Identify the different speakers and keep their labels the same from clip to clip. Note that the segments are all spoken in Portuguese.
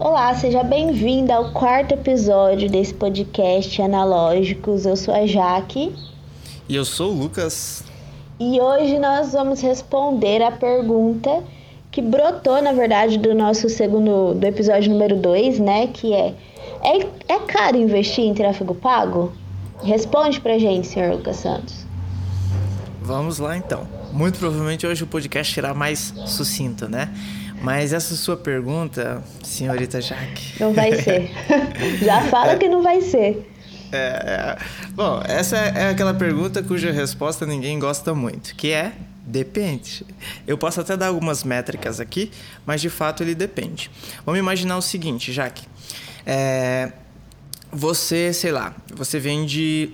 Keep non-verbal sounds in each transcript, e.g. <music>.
Speaker 1: Olá, seja bem-vinda ao quarto episódio desse podcast Analógicos. Eu sou a Jaque.
Speaker 2: E eu sou o Lucas.
Speaker 1: E hoje nós vamos responder a pergunta que brotou, na verdade, do nosso segundo, do episódio número 2, né? Que é, é: é caro investir em tráfego pago? Responde pra gente, senhor Lucas Santos.
Speaker 2: Vamos lá então. Muito provavelmente hoje o podcast será mais sucinto, né? Mas essa sua pergunta, senhorita Jaque.
Speaker 1: Não vai ser. <laughs> Já fala que não vai ser.
Speaker 2: É, é, bom, essa é aquela pergunta cuja resposta ninguém gosta muito, que é depende. Eu posso até dar algumas métricas aqui, mas de fato ele depende. Vamos imaginar o seguinte, Jaque. É, você, sei lá, você vende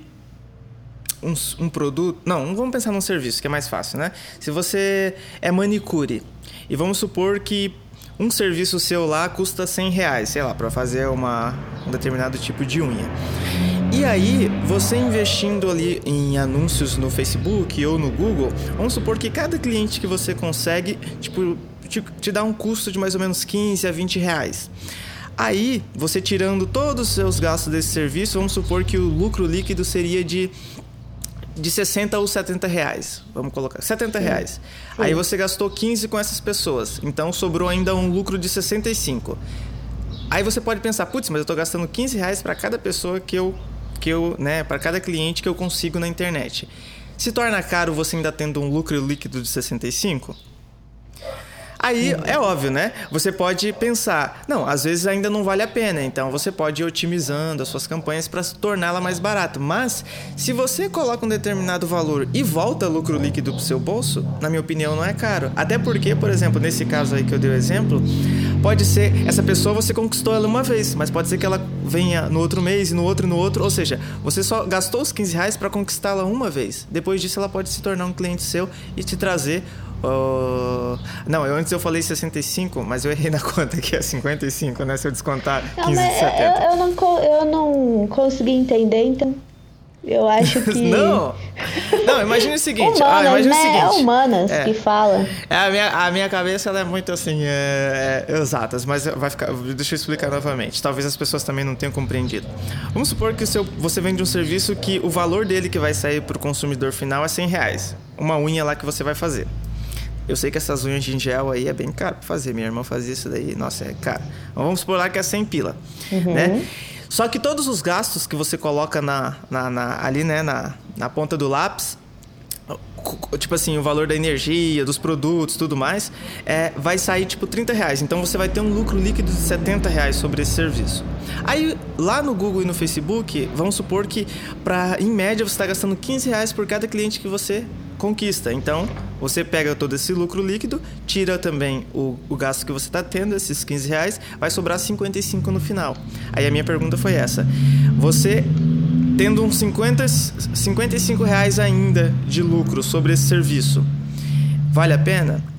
Speaker 2: um, um, produto. Não, vamos pensar num serviço que é mais fácil, né? Se você é manicure e vamos supor que um serviço seu lá custa 100 reais, sei lá, para fazer uma, um determinado tipo de unha. E aí, você investindo ali em anúncios no Facebook ou no Google, vamos supor que cada cliente que você consegue, tipo, te, te dá um custo de mais ou menos 15 a 20 reais. Aí, você tirando todos os seus gastos desse serviço, vamos supor que o lucro líquido seria de de 60 ou 70 reais. Vamos colocar. 70 Sim. reais. Sim. Aí você gastou 15 com essas pessoas. Então sobrou ainda um lucro de 65. Aí você pode pensar, putz, mas eu estou gastando 15 reais para cada pessoa que eu. Que eu né, para cada cliente que eu consigo na internet. Se torna caro você ainda tendo um lucro líquido de 65? Aí é óbvio, né? Você pode pensar, não, às vezes ainda não vale a pena, então você pode ir otimizando as suas campanhas para torná-la mais barata. Mas se você coloca um determinado valor e volta lucro líquido para o seu bolso, na minha opinião, não é caro. Até porque, por exemplo, nesse caso aí que eu dei o exemplo, pode ser essa pessoa você conquistou ela uma vez, mas pode ser que ela venha no outro mês, no outro, no outro, ou seja, você só gastou os 15 reais para conquistá-la uma vez. Depois disso, ela pode se tornar um cliente seu e te trazer Uh, não, eu, antes eu falei 65, mas eu errei na <laughs> conta que é 55, né? Se eu descontar não, 15 de 70.
Speaker 1: Eu, eu, não, eu não consegui entender, então eu acho <laughs> que.
Speaker 2: não! <laughs> Não, imagine o seguinte.
Speaker 1: Humanas,
Speaker 2: ah, imagine
Speaker 1: né?
Speaker 2: o seguinte.
Speaker 1: É humanas é, que fala.
Speaker 2: É, a, minha, a minha cabeça ela é muito assim, é, é, exatas, mas vai ficar. Deixa eu explicar novamente. Talvez as pessoas também não tenham compreendido. Vamos supor que seu, você vende um serviço que o valor dele que vai sair para o consumidor final é 100 reais. Uma unha lá que você vai fazer. Eu sei que essas unhas de gel aí é bem caro pra fazer. Minha irmã fazia isso daí, nossa, é caro. Mas vamos supor lá que é 100 pila, uhum. né? Só que todos os gastos que você coloca na, na, na, ali, né, na, na ponta do lápis, tipo assim, o valor da energia, dos produtos, tudo mais, é, vai sair tipo 30 reais. Então você vai ter um lucro líquido de 70 reais sobre esse serviço. Aí lá no Google e no Facebook, vamos supor que para em média você está gastando 15 reais por cada cliente que você conquista. Então, você pega todo esse lucro líquido, tira também o, o gasto que você está tendo, esses 15 reais, vai sobrar 55 no final. Aí a minha pergunta foi essa: você tendo uns 50, 55 reais ainda de lucro sobre esse serviço, vale a pena?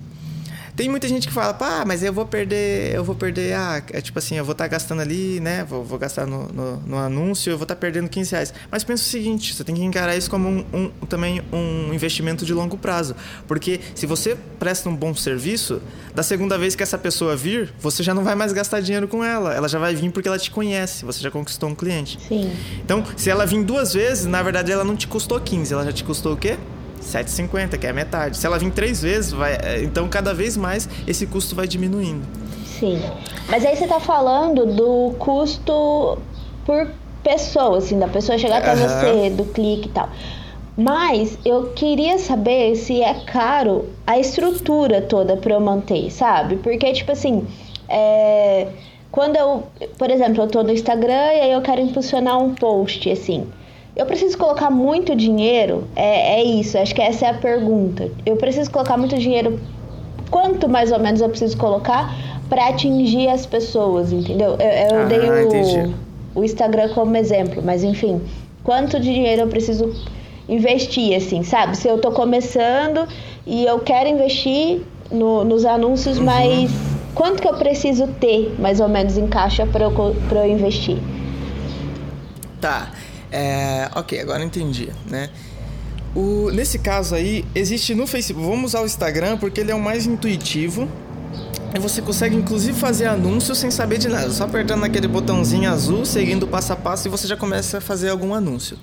Speaker 2: Tem muita gente que fala, pá, mas eu vou perder, eu vou perder, ah, é tipo assim, eu vou estar tá gastando ali, né? Vou, vou gastar no, no, no, anúncio, eu vou estar tá perdendo 15 reais. Mas pensa o seguinte, você tem que encarar isso como um, um, também um investimento de longo prazo. Porque se você presta um bom serviço, da segunda vez que essa pessoa vir, você já não vai mais gastar dinheiro com ela. Ela já vai vir porque ela te conhece, você já conquistou um cliente.
Speaker 1: Sim.
Speaker 2: Então, se ela vir duas vezes, na verdade ela não te custou 15, ela já te custou o quê? 7,50, que é a metade. Se ela vir três vezes, vai, é, então cada vez mais esse custo vai diminuindo.
Speaker 1: Sim. Mas aí você está falando do custo por pessoa, assim, da pessoa chegar até uhum. você, do clique e tal. Mas eu queria saber se é caro a estrutura toda para eu manter, sabe? Porque, tipo assim, é... quando eu, por exemplo, eu tô no Instagram e aí eu quero impulsionar um post, assim. Eu preciso colocar muito dinheiro? É, é isso, acho que essa é a pergunta. Eu preciso colocar muito dinheiro. Quanto mais ou menos eu preciso colocar para atingir as pessoas, entendeu? Eu, eu ah, dei o, o Instagram como exemplo, mas enfim, quanto dinheiro eu preciso investir, assim, sabe? Se eu tô começando e eu quero investir no, nos anúncios, uhum. mas quanto que eu preciso ter, mais ou menos, em caixa para eu, pra eu investir?
Speaker 2: Tá. É, ok, agora entendi, né? O, nesse caso aí, existe no Facebook. Vamos usar o Instagram porque ele é o mais intuitivo E você consegue inclusive fazer anúncios sem saber de nada, só apertando aquele botãozinho azul, seguindo passo a passo e você já começa a fazer algum anúncio.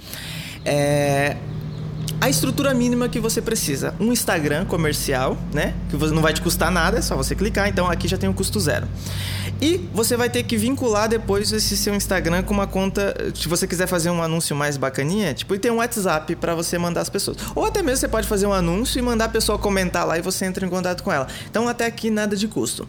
Speaker 2: É, a estrutura mínima que você precisa. Um Instagram comercial, né? Que não vai te custar nada, é só você clicar. Então aqui já tem um custo zero. E você vai ter que vincular depois esse seu Instagram com uma conta. Se você quiser fazer um anúncio mais bacaninha, tipo, e tem um WhatsApp para você mandar as pessoas. Ou até mesmo você pode fazer um anúncio e mandar a pessoa comentar lá e você entra em contato com ela. Então até aqui nada de custo.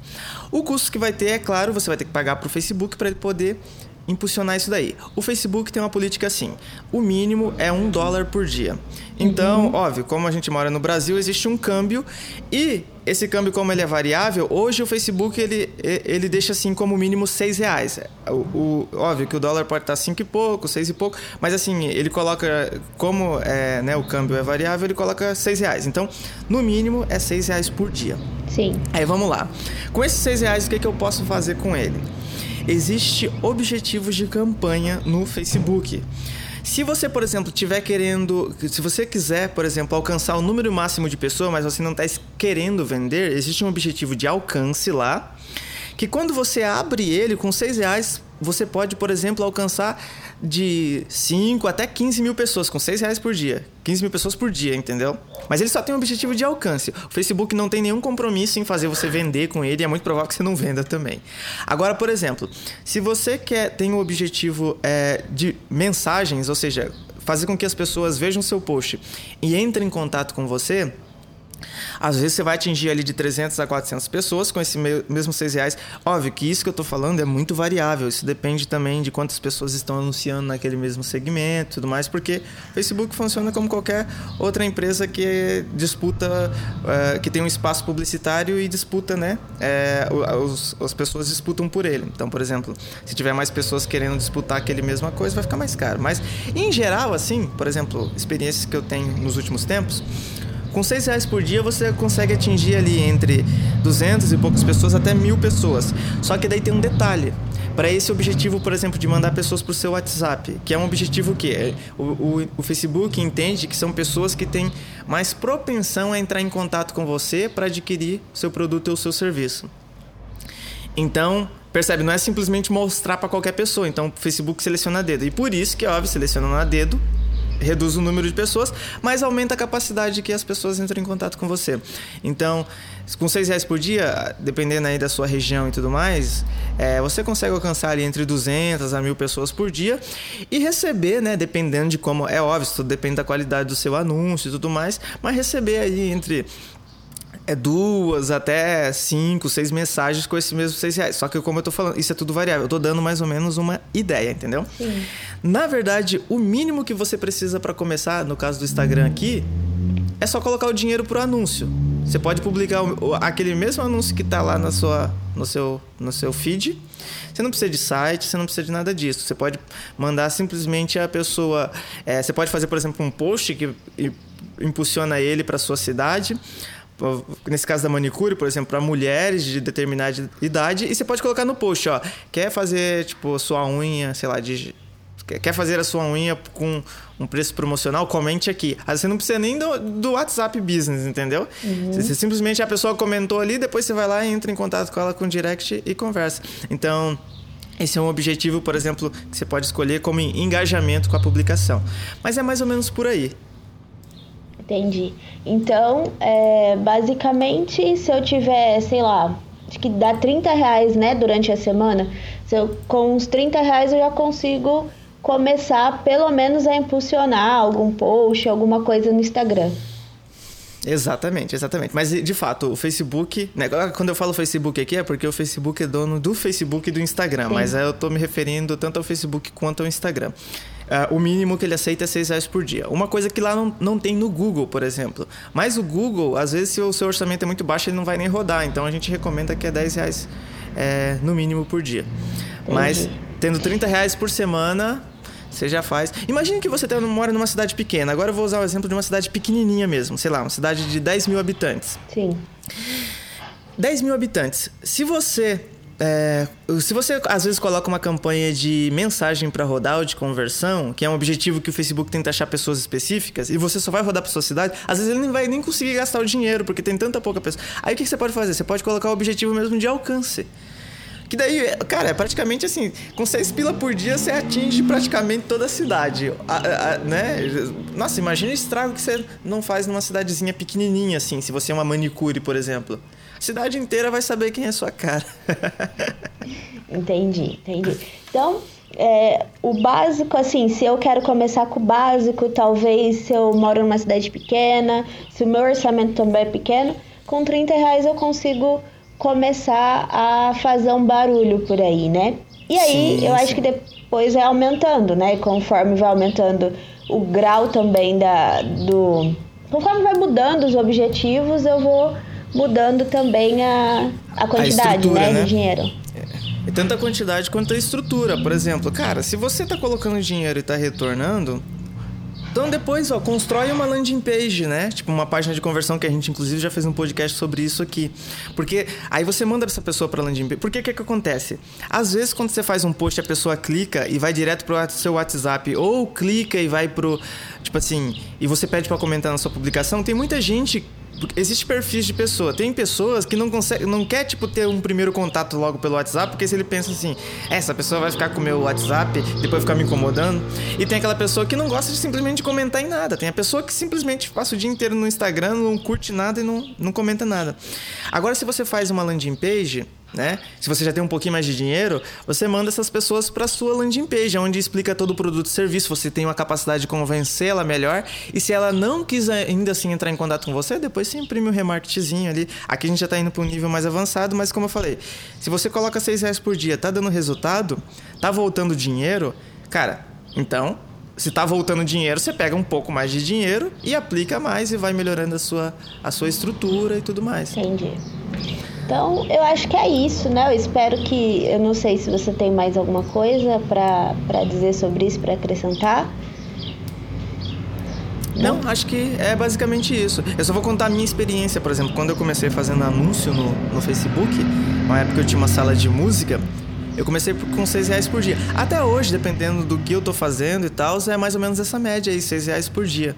Speaker 2: O custo que vai ter, é claro, você vai ter que pagar para o Facebook para ele poder impulsionar isso daí. O Facebook tem uma política assim: o mínimo é um dólar por dia. Então, uhum. óbvio, como a gente mora no Brasil, existe um câmbio e esse câmbio, como ele é variável, hoje o Facebook ele, ele deixa assim como mínimo seis reais. O, o, óbvio que o dólar pode estar cinco e pouco, seis e pouco, mas assim, ele coloca, como é, né, o câmbio é variável, ele coloca seis reais. Então, no mínimo é seis reais por dia.
Speaker 1: Sim.
Speaker 2: Aí vamos lá. Com esses seis reais, o que, que eu posso fazer com ele? Existe objetivos de campanha no Facebook. Se você, por exemplo, tiver querendo, se você quiser, por exemplo, alcançar o número máximo de pessoas, mas você não está querendo vender, existe um objetivo de alcance lá, que quando você abre ele com seis reais, você pode, por exemplo, alcançar de 5 até 15 mil pessoas com 6 reais por dia. 15 mil pessoas por dia, entendeu? Mas ele só tem um objetivo de alcance. O Facebook não tem nenhum compromisso em fazer você vender com ele, é muito provável que você não venda também. Agora, por exemplo, se você quer tem o objetivo é, de mensagens, ou seja, fazer com que as pessoas vejam seu post e entrem em contato com você, às vezes você vai atingir ali de 300 a 400 pessoas com esse mesmo 6 reais. Óbvio que isso que eu estou falando é muito variável. Isso depende também de quantas pessoas estão anunciando naquele mesmo segmento e tudo mais, porque Facebook funciona como qualquer outra empresa que disputa, uh, que tem um espaço publicitário e disputa, né? É, os, as pessoas disputam por ele. Então, por exemplo, se tiver mais pessoas querendo disputar aquele mesma coisa, vai ficar mais caro. Mas, em geral, assim, por exemplo, experiências que eu tenho nos últimos tempos, com 6 reais por dia você consegue atingir ali entre 200 e poucas pessoas até mil pessoas. Só que daí tem um detalhe. Para esse objetivo, por exemplo, de mandar pessoas para o seu WhatsApp, que é um objetivo que o, o, o Facebook entende que são pessoas que têm mais propensão a entrar em contato com você para adquirir seu produto ou seu serviço. Então, percebe, não é simplesmente mostrar para qualquer pessoa. Então, o Facebook seleciona a dedo. E por isso que, óbvio, selecionando a dedo, reduz o número de pessoas, mas aumenta a capacidade de que as pessoas entrem em contato com você. Então, com seis reais por dia, dependendo aí da sua região e tudo mais, é, você consegue alcançar ali entre 200 a mil pessoas por dia e receber, né, dependendo de como, é óbvio, tudo depende da qualidade do seu anúncio e tudo mais, mas receber aí entre é duas até cinco, seis mensagens com esses mesmos seis reais. Só que como eu tô falando, isso é tudo variável. Eu tô dando mais ou menos uma ideia, entendeu?
Speaker 1: Sim.
Speaker 2: Na verdade, o mínimo que você precisa para começar, no caso do Instagram aqui, é só colocar o dinheiro pro anúncio. Você pode publicar o, aquele mesmo anúncio que tá lá na sua, no, seu, no seu feed. Você não precisa de site, você não precisa de nada disso. Você pode mandar simplesmente a pessoa. É, você pode fazer, por exemplo, um post que impulsiona ele para sua cidade nesse caso da manicure, por exemplo, para mulheres de determinada idade, e você pode colocar no post, ó, quer fazer tipo sua unha, sei lá, de quer fazer a sua unha com um preço promocional, comente aqui. Aí você não precisa nem do, do WhatsApp Business, entendeu? Uhum. Você, simplesmente a pessoa comentou ali, depois você vai lá e entra em contato com ela com direct e conversa. Então, esse é um objetivo, por exemplo, que você pode escolher como engajamento com a publicação. Mas é mais ou menos por aí.
Speaker 1: Entendi. Então, é, basicamente, se eu tiver, sei lá, acho que dá 30 reais, né, durante a semana, se eu, com uns 30 reais eu já consigo começar, pelo menos, a impulsionar algum post, alguma coisa no Instagram.
Speaker 2: Exatamente, exatamente. Mas de fato, o Facebook, né, quando eu falo Facebook aqui é porque o Facebook é dono do Facebook e do Instagram, Sim. mas eu tô me referindo tanto ao Facebook quanto ao Instagram. Uh, o mínimo que ele aceita é 6 reais por dia. Uma coisa que lá não, não tem no Google, por exemplo. Mas o Google, às vezes, se o seu orçamento é muito baixo, ele não vai nem rodar. Então a gente recomenda que é 10 reais é, no mínimo por dia. Mas tendo 30 reais por semana, você já faz. Imagine que você tá, mora numa cidade pequena. Agora eu vou usar o exemplo de uma cidade pequenininha mesmo. Sei lá, uma cidade de 10 mil habitantes.
Speaker 1: Sim.
Speaker 2: 10 mil habitantes. Se você é, se você às vezes coloca uma campanha de mensagem para rodar ou de conversão, que é um objetivo que o Facebook tenta achar pessoas específicas, e você só vai rodar para sua cidade, às vezes ele não vai nem conseguir gastar o dinheiro, porque tem tanta pouca pessoa. Aí o que você pode fazer? Você pode colocar o objetivo mesmo de alcance. Que daí, cara, é praticamente assim, com 6 pila por dia você atinge praticamente toda a cidade, a, a, né? Nossa, imagina o estrago que você não faz numa cidadezinha pequenininha assim, se você é uma manicure, por exemplo. A cidade inteira vai saber quem é sua cara. <laughs>
Speaker 1: entendi, entendi. Então, é, o básico, assim, se eu quero começar com o básico, talvez se eu moro numa cidade pequena, se o meu orçamento também é pequeno, com 30 reais eu consigo começar a fazer um barulho por aí, né? E aí sim, eu sim. acho que depois vai aumentando, né? Conforme vai aumentando o grau também da do conforme vai mudando os objetivos, eu vou mudando também a, a quantidade, a né, né, de dinheiro.
Speaker 2: É. Tanto a quantidade quanto a estrutura. Por exemplo, cara, se você está colocando dinheiro e está retornando, então depois, ó, constrói uma landing page, né? Tipo uma página de conversão que a gente inclusive já fez um podcast sobre isso aqui. Porque aí você manda essa pessoa para landing page. Porque que que acontece? Às vezes quando você faz um post a pessoa clica e vai direto pro seu WhatsApp ou clica e vai pro tipo assim, e você pede para comentar na sua publicação, tem muita gente existe perfis de pessoa. Tem pessoas que não consegue, não quer tipo ter um primeiro contato logo pelo WhatsApp, porque se ele pensa assim, essa pessoa vai ficar com o meu WhatsApp, depois ficar me incomodando. E tem aquela pessoa que não gosta de simplesmente comentar em nada. Tem a pessoa que simplesmente passa o dia inteiro no Instagram, não curte nada e não, não comenta nada. Agora, se você faz uma landing page, né? Se você já tem um pouquinho mais de dinheiro, você manda essas pessoas para sua landing page, onde explica todo o produto e serviço. Você tem uma capacidade de convencê-la melhor. E se ela não quiser ainda assim entrar em contato com você, depois você imprime o um ali. Aqui a gente já está indo para um nível mais avançado, mas como eu falei, se você coloca 6 reais por dia, tá dando resultado, tá voltando dinheiro, cara, então se tá voltando dinheiro, você pega um pouco mais de dinheiro e aplica mais e vai melhorando a sua, a sua estrutura e tudo mais.
Speaker 1: Entendi. Então, eu acho que é isso, né? Eu espero que. Eu não sei se você tem mais alguma coisa para dizer sobre isso, para acrescentar.
Speaker 2: Não, acho que é basicamente isso. Eu só vou contar a minha experiência, por exemplo, quando eu comecei fazendo anúncio no, no Facebook, uma época eu tinha uma sala de música, eu comecei com 6 reais por dia. Até hoje, dependendo do que eu tô fazendo e tal, é mais ou menos essa média aí, 6 reais por dia.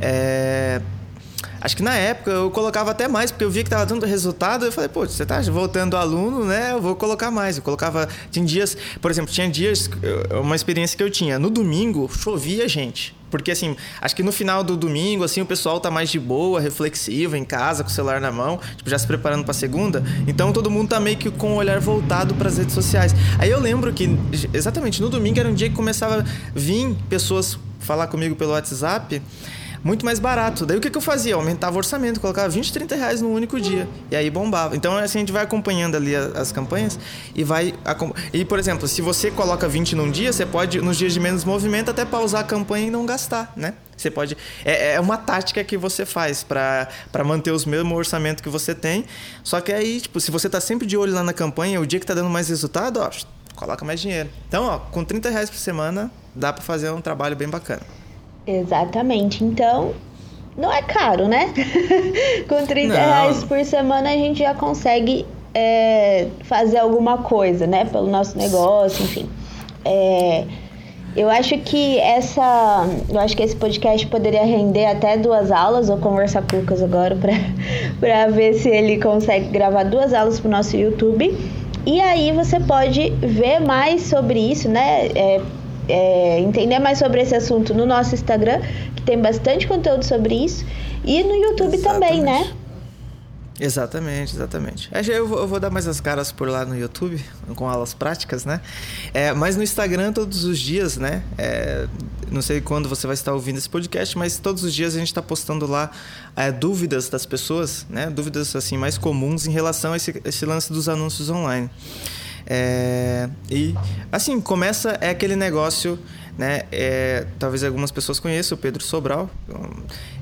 Speaker 2: É... Acho que na época eu colocava até mais, porque eu via que tava dando resultado. Eu falei, pô, você tá voltando aluno, né? Eu vou colocar mais. Eu colocava. Tinha dias, por exemplo, tinha dias, uma experiência que eu tinha. No domingo, chovia gente. Porque, assim, acho que no final do domingo, assim, o pessoal tá mais de boa, reflexivo, em casa, com o celular na mão, tipo, já se preparando pra segunda. Então todo mundo tá meio que com o olhar voltado para as redes sociais. Aí eu lembro que, exatamente, no domingo era um dia que começava a vir pessoas falar comigo pelo WhatsApp muito mais barato. Daí o que, que eu fazia? Eu aumentava o orçamento, colocava 20, 30 reais no único dia. E aí bombava. Então assim a gente vai acompanhando ali as, campanhas e vai. E, por exemplo, se você coloca 20 num dia, você pode, nos dias de menos movimento, até pausar a campanha e não gastar, né? Você pode. É, é uma tática que você faz para manter os mesmo orçamento que você tem. Só que aí, tipo, se você tá sempre de olho lá na campanha, o dia que tá dando mais resultado, ó, coloca mais dinheiro. Então, ó, com 30 reais por semana, dá para fazer um trabalho bem bacana.
Speaker 1: Exatamente. Então, não é caro, né? <laughs> Com 30 não. reais por semana a gente já consegue é, fazer alguma coisa, né? Pelo nosso negócio, enfim. É, eu acho que essa. Eu acho que esse podcast poderia render até duas aulas. Vou conversar com o Lucas agora para <laughs> ver se ele consegue gravar duas aulas pro nosso YouTube. E aí você pode ver mais sobre isso, né? É, é, entender mais sobre esse assunto no nosso Instagram, que tem bastante conteúdo sobre isso, e no YouTube exatamente. também, né?
Speaker 2: Exatamente, exatamente. É, eu vou, eu vou, dar mais as caras por lá no YouTube, com aulas práticas, né? É, mas no Instagram, todos os dias, né? É, não sei quando você vai estar ouvindo esse podcast, mas todos os dias a gente está postando lá é, dúvidas das pessoas, né? Dúvidas assim mais comuns em relação a esse, esse lance dos anúncios online. É, e assim, começa é aquele negócio, né? É, talvez algumas pessoas conheçam o Pedro Sobral.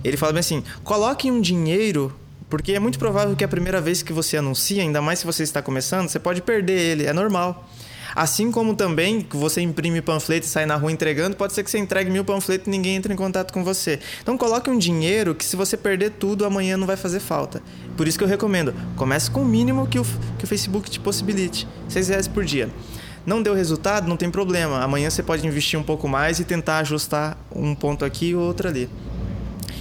Speaker 2: Ele fala bem assim: coloque um dinheiro porque é muito provável que a primeira vez que você anuncia, ainda mais se você está começando, você pode perder ele, é normal. Assim como também você imprime panfleto e sai na rua entregando, pode ser que você entregue mil panfletos e ninguém entre em contato com você. Então coloque um dinheiro que se você perder tudo, amanhã não vai fazer falta. Por isso que eu recomendo, comece com o mínimo que o, que o Facebook te possibilite, 6 reais por dia. Não deu resultado, não tem problema. Amanhã você pode investir um pouco mais e tentar ajustar um ponto aqui e outro ali.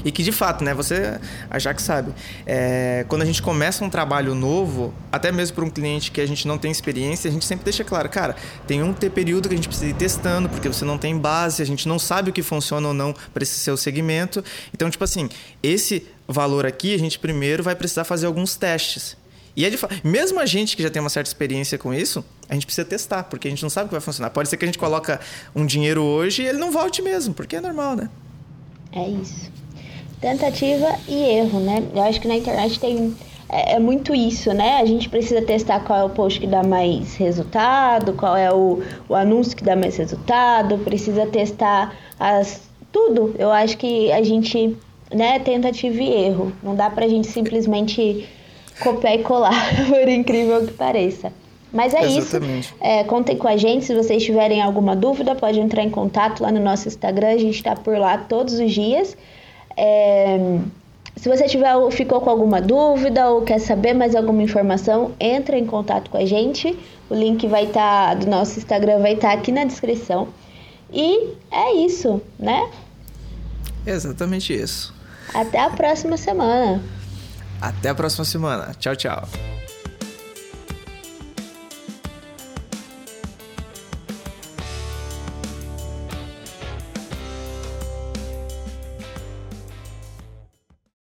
Speaker 2: E que de fato, né, você já que sabe, é, quando a gente começa um trabalho novo, até mesmo para um cliente que a gente não tem experiência, a gente sempre deixa claro, cara, tem um período que a gente precisa ir testando, porque você não tem base, a gente não sabe o que funciona ou não para esse seu segmento. Então, tipo assim, esse valor aqui, a gente primeiro vai precisar fazer alguns testes. E é de mesmo a gente que já tem uma certa experiência com isso, a gente precisa testar, porque a gente não sabe o que vai funcionar. Pode ser que a gente coloca um dinheiro hoje e ele não volte mesmo, porque é normal, né?
Speaker 1: É isso tentativa e erro, né? Eu acho que na internet tem é, é, muito isso, né? A gente precisa testar qual é o post que dá mais resultado, qual é o, o anúncio que dá mais resultado, precisa testar as tudo. Eu acho que a gente, né, tentativa e erro. Não dá pra gente simplesmente copiar e colar, <laughs> por incrível que pareça. Mas é Exatamente. isso. É, contem com a gente. Se vocês tiverem alguma dúvida, pode entrar em contato lá no nosso Instagram. A gente está por lá todos os dias. É, se você tiver ficou com alguma dúvida ou quer saber mais alguma informação, entre em contato com a gente. O link vai estar tá, do nosso Instagram vai estar tá aqui na descrição. E é isso, né?
Speaker 2: Exatamente isso.
Speaker 1: Até a próxima semana.
Speaker 2: Até a próxima semana. Tchau, tchau.